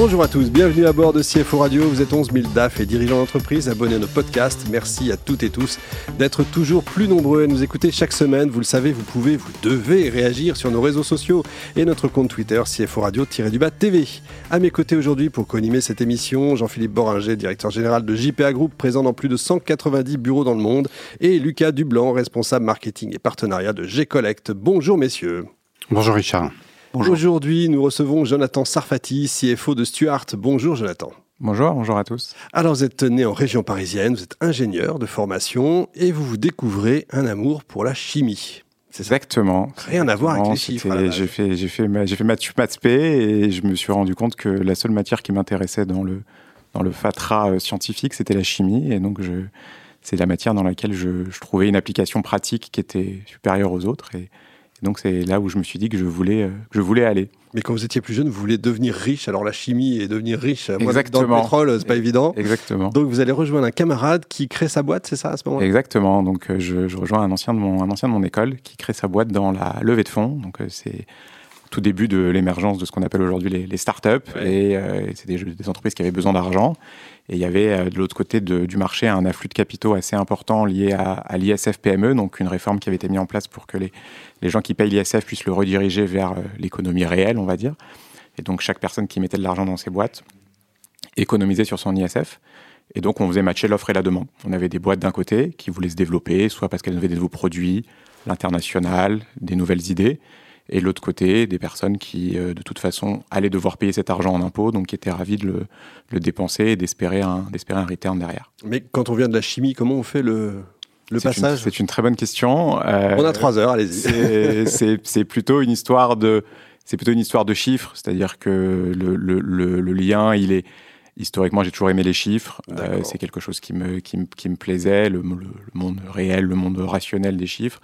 Bonjour à tous, bienvenue à bord de CFO Radio. Vous êtes 11 000 DAF et dirigeants d'entreprise abonnés à nos podcasts. Merci à toutes et tous d'être toujours plus nombreux à nous écouter chaque semaine. Vous le savez, vous pouvez, vous devez réagir sur nos réseaux sociaux et notre compte Twitter CFO Radio-du-Bas TV. À mes côtés aujourd'hui pour co-animer cette émission, Jean-Philippe Boringer, directeur général de JPA Group, présent dans plus de 190 bureaux dans le monde, et Lucas Dublanc, responsable marketing et partenariat de G-Collect. Bonjour messieurs. Bonjour Richard. Aujourd'hui, nous recevons Jonathan Sarfati, CFO de Stuart. Bonjour Jonathan. Bonjour, bonjour à tous. Alors vous êtes né en région parisienne, vous êtes ingénieur de formation et vous vous découvrez un amour pour la chimie. Exactement. Rien à voir avec les chiffres. J'ai fait, j'ai fait, j'ai fait maths, maths et je me suis rendu compte que la seule matière qui m'intéressait dans le dans le fatras euh, scientifique, c'était la chimie et donc je c'est la matière dans laquelle je, je, trouvais une application pratique qui était supérieure aux autres et donc c'est là où je me suis dit que je voulais, euh, je voulais aller. Mais quand vous étiez plus jeune, vous voulez devenir riche. Alors la chimie et devenir riche, Exactement. dans le pétrole, c'est pas évident. Exactement. Donc vous allez rejoindre un camarade qui crée sa boîte, c'est ça à ce moment-là? Exactement. Donc euh, je, rejoins un ancien de mon un ancien de mon école qui crée sa boîte dans la levée de fonds. Donc euh, c'est tout début de l'émergence de ce qu'on appelle aujourd'hui les, les startups. Et c'est des, des, entreprises qui avaient besoin d'argent. Et il y avait euh, de l'autre côté du marché un afflux de capitaux assez important lié à, l'ISF PME, donc une réforme qui avait été mise en place pour que les, les gens qui payent l'ISF puissent le rediriger vers euh, l'économie réelle, on va dire. Et donc chaque personne qui mettait de l'argent dans ses boîtes économisait sur son ISF. Et donc on faisait matcher l'offre et la demande. On avait des boîtes d'un côté qui voulaient se développer, soit parce qu'elles avaient des nouveaux produits, l'international, des nouvelles idées, et l'autre côté, des personnes qui, euh, de toute façon, allaient devoir payer cet argent en impôts, donc qui étaient ravis de le, dépenser et d'espérer un, d'espérer un return derrière. Mais quand on vient de la chimie, comment on fait le, le passage? C'est une très bonne question. Euh, on a trois heures, allez-y. C'est plutôt une histoire de, c'est plutôt une histoire de chiffres, c'est-à-dire que le, le, le, lien, il est historiquement, j'ai toujours aimé les chiffres. Euh, c'est quelque chose qui me, qui me, qui me plaisait, le, monde réel, le monde rationnel des chiffres.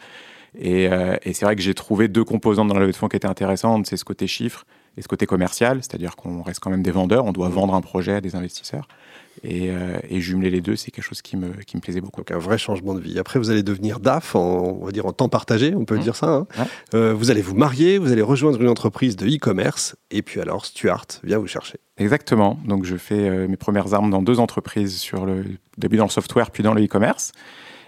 Euh, et, c'est vrai que j'ai trouvé deux composantes dans la levée de fonds qui étaient intéressantes, c'est ce côté chiffre et ce côté commercial, c'est-à-dire qu'on reste quand même des vendeurs, on doit vendre un projet à des investisseurs. Et, euh, jumeler les deux, c'est quelque chose qui me, qui me plaisait beaucoup. Donc un vrai changement de vie. Après, vous allez devenir DAF, en, on va dire en temps partagé, on peut mmh. dire ça. Hein. Euh, vous allez vous marier, vous allez rejoindre une entreprise de e-commerce, et puis alors Stuart vient vous chercher. Exactement. Donc je fais mes premières armes dans deux entreprises, sur le début dans le software, puis dans le e-commerce.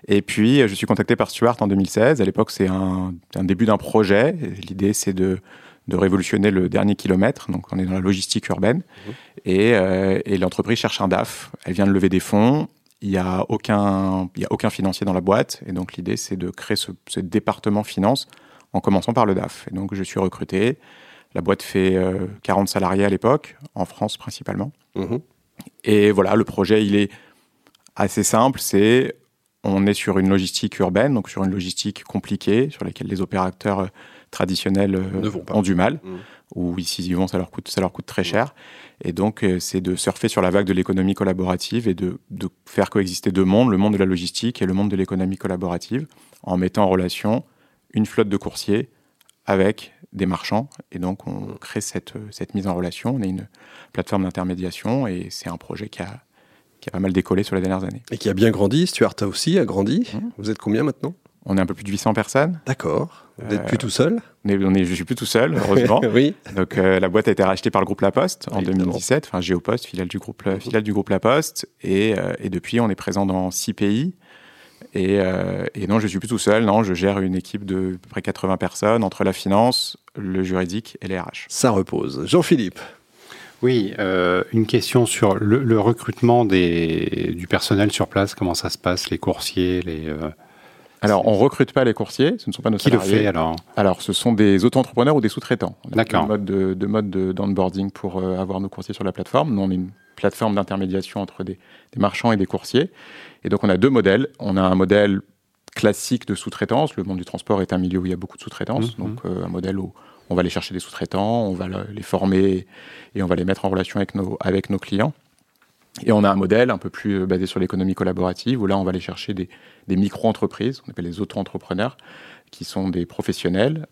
Et puis, je suis contacté par Stuart en 2016. À l'époque, c'est un, début d'un projet. L'idée, c'est de, révolutionner le dernier kilomètre. Donc, on est dans la logistique urbaine. Mmh. Euh, et, l'entreprise cherche un DAF. Elle vient de lever des fonds. Il n'y a, aucun, a aucun financier dans la boîte. Et donc, l'idée, c'est de créer ce, département finance en commençant par le DAF. Et donc, je suis recruté. La boîte fait 40 euh, salariés à l'époque, en France principalement. Mmh. Et voilà, le projet, il est assez simple. C'est on est sur une logistique urbaine, donc sur une logistique compliquée, sur laquelle les opérateurs euh, traditionnels euh, ont du mal, mmh. ou ici ils vont, ça leur coûte, ça leur coûte très mmh. cher. Et donc, euh, c'est de surfer sur la vague de l'économie collaborative et de, faire coexister deux mondes, le monde de la logistique et le monde de l'économie collaborative, en mettant en relation une flotte de coursiers avec des marchands. Et donc, on mmh. crée cette, cette mise en relation. On est une plateforme d'intermédiation et c'est un projet qui a qui a pas mal décollé sur les dernières années. Et qui a bien grandi. Stuart aussi a grandi. Mmh. Vous êtes combien maintenant? On est un peu plus de 800 personnes. D'accord. Vous n'êtes plus tout seul? on est, on est, Je suis plus tout seul, heureusement. oui. Donc euh, la boîte a été rachetée par le groupe La Poste en 2017, enfin Géopost, filiale du groupe, mmh. filiale du groupe La Poste. Et, euh, et, depuis, on est présent dans six pays. Et, euh, et, non, je suis plus tout seul. Non, je gère une équipe de à peu près 80 personnes entre la finance, le juridique et les RH. Ça repose. Jean-Philippe oui, euh, une question sur le, recrutement des, du personnel sur place. Comment ça se passe, les coursiers, les euh, alors, on recrute pas les coursiers, ce ne sont pas nos Qui salariés. le fait alors? Alors, ce sont des auto-entrepreneurs ou des sous-traitants. D'accord. De mode de, de mode d'onboarding pour euh, avoir nos coursiers sur la plateforme. Nous, on est une plateforme d'intermédiation entre des, des, marchands et des coursiers. Et donc, on a deux modèles. On a un modèle classique de sous-traitance. Le monde du transport est un milieu où il y a beaucoup de sous-traitance. Mmh, donc, mmh. un modèle où on va aller chercher des sous-traitants, on va les former et on va les mettre en relation avec nos, avec nos clients. Et on a un modèle un peu plus euh, basé sur l'économie collaborative, où là, on va aller chercher des, micro-entreprises, on appelle les auto-entrepreneurs, qui sont des professionnels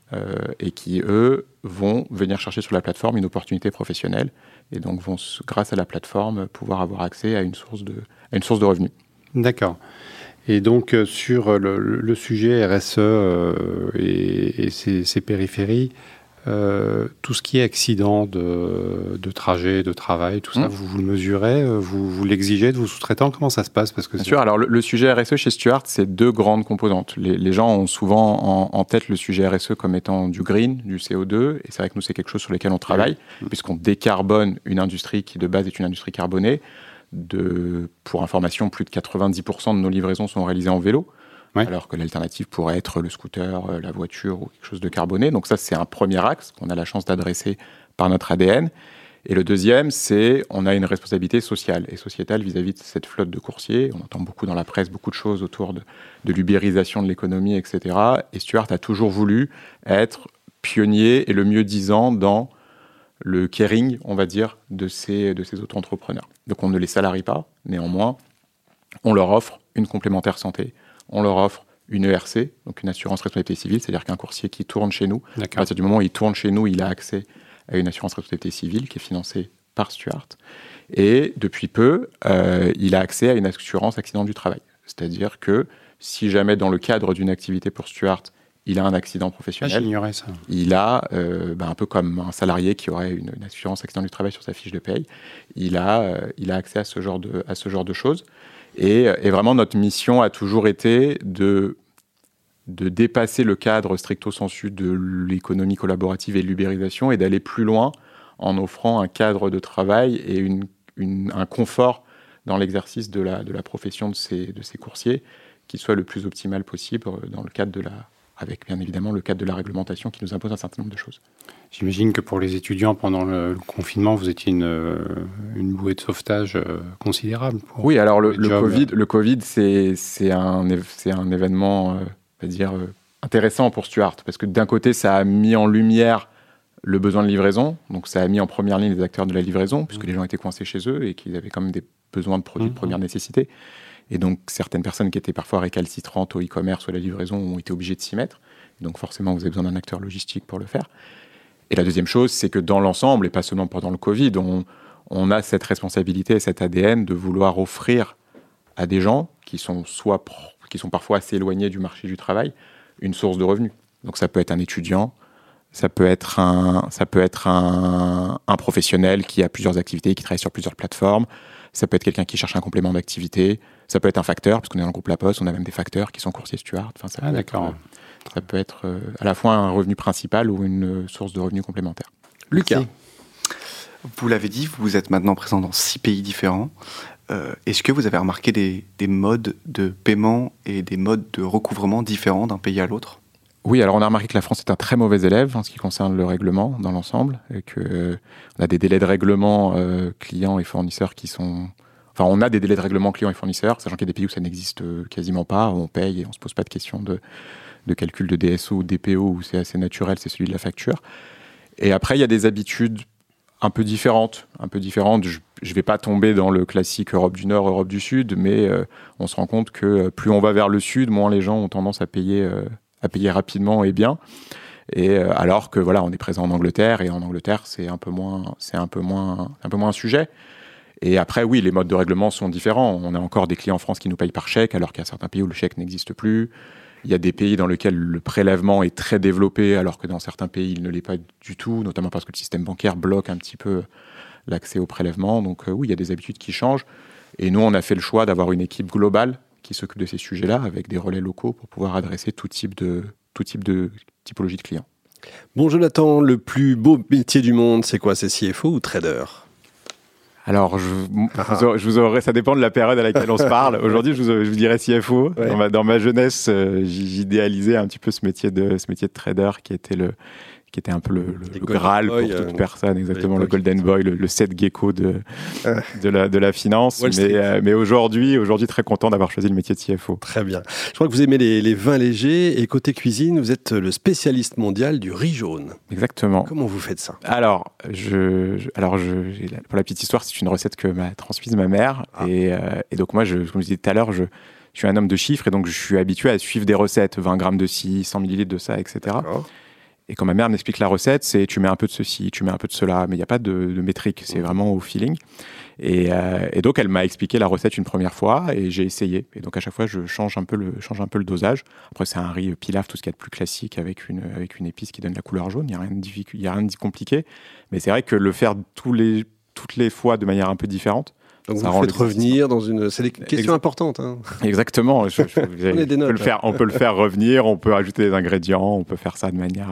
et qui, eux, vont venir chercher sur la plateforme une opportunité professionnelle et donc vont, grâce à la plateforme, pouvoir avoir accès à une source de, à une source de revenus. D'accord. Et donc sur le, sujet RSE et, ses, périphéries, euh, tout ce qui est accident de, de, trajet, de travail, tout ça, hmm. vous, vous, le mesurez, euh, vous, vous l'exigez de vos sous-traitants Comment ça se passe Parce que Bien sûr, alors le, sujet RSE chez Stuart, c'est deux grandes composantes. Les, les gens ont souvent en, tête le sujet RSE comme étant du green, du CO2, et c'est vrai que nous, c'est quelque chose sur lequel on travaille, hmm. puisqu'on décarbone une industrie qui de base est une industrie carbonée. De, pour information, plus de 90% de nos livraisons sont réalisées en vélo alors que l'alternative pourrait être le scooter, euh, la voiture ou quelque chose de carboné. Donc ça, c'est un premier axe qu'on a la chance d'adresser par notre ADN. Et le deuxième, c'est on a une responsabilité sociale et sociétale vis-à-vis de cette flotte de coursiers. On entend beaucoup dans la presse beaucoup de choses autour de, l'ubérisation de l'économie, etc. Et Stuart a toujours voulu être pionnier et le mieux disant dans le caring, on va dire, de ces, de ces auto-entrepreneurs. Donc on ne les salarie pas, néanmoins, on leur offre une complémentaire santé, on leur offre une ERC, donc une assurance responsabilité civile, c'est-à-dire qu'un coursier qui tourne chez nous, à partir du moment où il tourne chez nous, il a accès à une assurance responsabilité civile qui est financée par Stuart. Et depuis peu, euh, il a accès à une assurance accident du travail. C'est-à-dire que si jamais dans le cadre d'une activité pour Stuart, il a un accident professionnel, ah, ça. il a, euh, ben, un peu comme un salarié qui aurait une, assurance accident du travail sur sa fiche de paye, il a, euh, il a accès à ce genre de, à ce genre de choses. Et, vraiment, notre mission a toujours été de, de dépasser le cadre stricto sensu de l'économie collaborative et de l'ubérisation et d'aller plus loin en offrant un cadre de travail et une, un confort dans l'exercice de la, de la profession de ces, de ces coursiers qui soit le plus optimal possible dans le cadre de la, avec bien évidemment le cadre de la réglementation qui nous impose un certain nombre de choses. J'imagine que pour les étudiants, pendant le, confinement, vous étiez une, euh, une bouée de sauvetage euh, considérable. oui, alors le, COVID, le COVID c'est un, un événement, euh, dire, intéressant pour Stuart, parce que d'un côté, ça a mis en lumière le besoin de livraison, donc ça a mis en première ligne les acteurs de la livraison, puisque mmh. les gens étaient coincés chez eux et qu'ils avaient quand même des besoins de produits de mmh. première nécessité. Et donc, certaines personnes qui étaient parfois récalcitrantes au e-commerce ou à la livraison ont été obligées de s'y mettre. Donc, forcément, vous avez besoin d'un acteur logistique pour le faire. Et la deuxième chose, c'est que dans l'ensemble, et pas seulement pendant le Covid, on, on a cette responsabilité et cet ADN de vouloir offrir à des gens qui sont soit qui sont parfois assez éloignés du marché du travail une source de revenus. Donc ça peut être un étudiant, ça peut être un, ça peut être un, un professionnel qui a plusieurs activités, qui travaille sur plusieurs plateformes, ça peut être quelqu'un qui cherche un complément d'activité, ça peut être un facteur, parce qu'on est dans le groupe La Poste, on a même des facteurs qui sont coursiers Stuart. Enfin, ça ah, d'accord. Euh, ça peut être euh, à la fois un revenu principal ou une source de revenus complémentaire. Lucas. Vous l'avez dit, vous êtes maintenant présent dans six pays différents. Euh, est-ce que vous avez remarqué des, modes de paiement et des modes de recouvrement différents d'un pays à l'autre? Oui, alors on a remarqué que la France est un très mauvais élève en ce qui concerne le règlement dans l'ensemble, et que on a des délais de règlement clients et fournisseurs qui sont Enfin, on a des délais de règlement clients et fournisseurs, sachant qu'il y a des pays où ça n'existe euh, quasiment pas, où on paye et on se pose pas de questions de, de calcul de DSO ou DPO, où c'est assez naturel, c'est celui de la facture. Et après, il y a des habitudes un peu différentes, un peu différentes. Je ne vais pas tomber dans le classique Europe du Nord, Europe du Sud, mais euh, on se rend compte que euh, plus on va vers le Sud, moins les gens ont tendance à payer, à payer rapidement et bien. Et alors que voilà, on est présent en Angleterre et en Angleterre, c'est un peu moins, c'est un peu moins, un peu moins un sujet. Et après, oui, les modes de règlement sont différents. On a encore des clients en France qui nous payent par chèque, alors qu'il y a certains pays où le chèque n'existe plus. Il y a des pays dans lesquels le prélèvement est très développé, alors que dans certains pays, il ne l'est pas du tout, notamment parce que le système bancaire bloque un petit peu l'accès au prélèvement. Donc euh, oui, il y a des habitudes qui changent. Et nous, on a fait le choix d'avoir une équipe globale qui s'occupe de ces sujets-là, avec des relais locaux pour pouvoir adresser tout type de, tout type de typologie de clients. Bon, Jonathan, le plus beau métier du monde, c'est quoi? C'est CFO ou trader? Alors, je, ah. je, vous aurais, ça dépend de la période à laquelle on se parle. Aujourd'hui, je vous, je vous dirais CFO. Dans, ma, dans ma jeunesse, euh, j'idéalisais un petit peu ce métier de ce métier de trader qui était le qui était un peu le, Graal pour toute euh, personne, exactement le Golden Boy, le, le set gecko de, ah. de, la, de la finance. mais, euh, mais aujourd'hui, aujourd'hui, très content d'avoir choisi le métier de CFO. Très bien. Je crois que vous aimez les, les, vins légers et côté cuisine, vous êtes le spécialiste mondial du riz jaune. Exactement. Comment vous faites ça? Alors, je, alors je, pour la petite histoire, c'est une recette que m'a transmise ma mère. Ah. Et, euh, et, donc moi, je, comme je disais tout à l'heure, je je suis un homme de chiffres et donc je suis habitué à suivre des recettes, 20 grammes de ci, 100 millilitres de ça, etc. Et quand ma mère m'explique la recette, c'est tu mets un peu de ceci, tu mets un peu de cela, mais il n'y a pas de, de métrique, c'est vraiment au feeling. Et, euh, et donc elle m'a expliqué la recette une première fois et j'ai essayé. Et donc à chaque fois je change un peu le, change un peu le dosage. Après c'est un riz pilaf, tout ce qu'il y a de plus classique avec une, avec une épice qui donne la couleur jaune. Il n'y a rien de y a rien de compliqué. Mais c'est vrai que le faire tous les, toutes les fois de manière un peu différente. Donc Ça vous faites revenir dans une. C'est des questions Exact. importantes. hein. Exactement. Je- je- des on, notes, peut le faire, on peut le faire revenir, on peut ajouter des ingrédients, on peut faire ça de manière.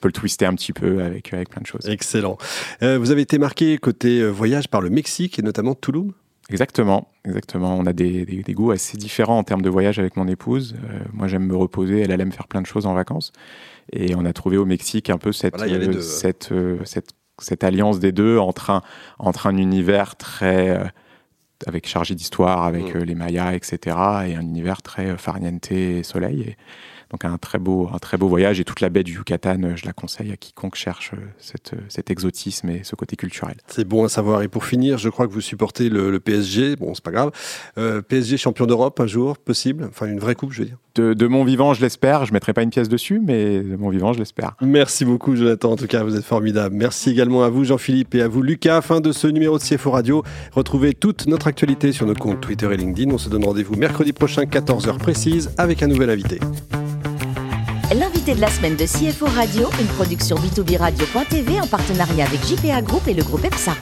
Peut le twister un petit peu avec, avec plein de choses. Excellent. Euh, vous avez été marqué côté euh, voyage par le Mexique et notamment Tulum? Exactement, exactement. On a des, des- des goûts assez différents en termes de voyage avec mon épouse. Euh, moi, j'aime me reposer, elle, elle aime faire plein de choses en vacances. Et on a trouvé au Mexique un peu cette, Voilà, euh, deux. cette, cette, cette alliance des deux entre un, entre un univers très avec chargé d'histoire, avec Mm. les Mayas, etc., et un univers très farniente et soleil. Et donc un très beau, un très beau voyage. Et toute la baie du Yucatan, euh, je la conseille à quiconque cherche euh, cette, euh, cet exotisme et ce côté culturel. C'est bon à savoir. Et pour finir, je crois que vous supportez le, le PSG. Bon, c'est pas grave. Euh, PSG champion d'Europe un jour, possible? Enfin, une vraie coupe, je veux dire. De, de mon vivant, je l'espère. Je mettrai pas une pièce dessus, mais de mon vivant, je l'espère. Merci beaucoup, Jonathan. En tout cas, vous êtes formidable. Merci également à vous, Jean-Philippe, et à vous, Lucas. Fin de ce numéro de CFO Radio. Retrouvez toute notre actualité sur nos comptes Twitter et LinkedIn. On se donne rendez-vous mercredi prochain, 14h précise, avec un nouvel invité. L'invité de la semaine de CFO Radio, une production b2b radio.tv en partenariat avec JPA Group et le groupe EPSA.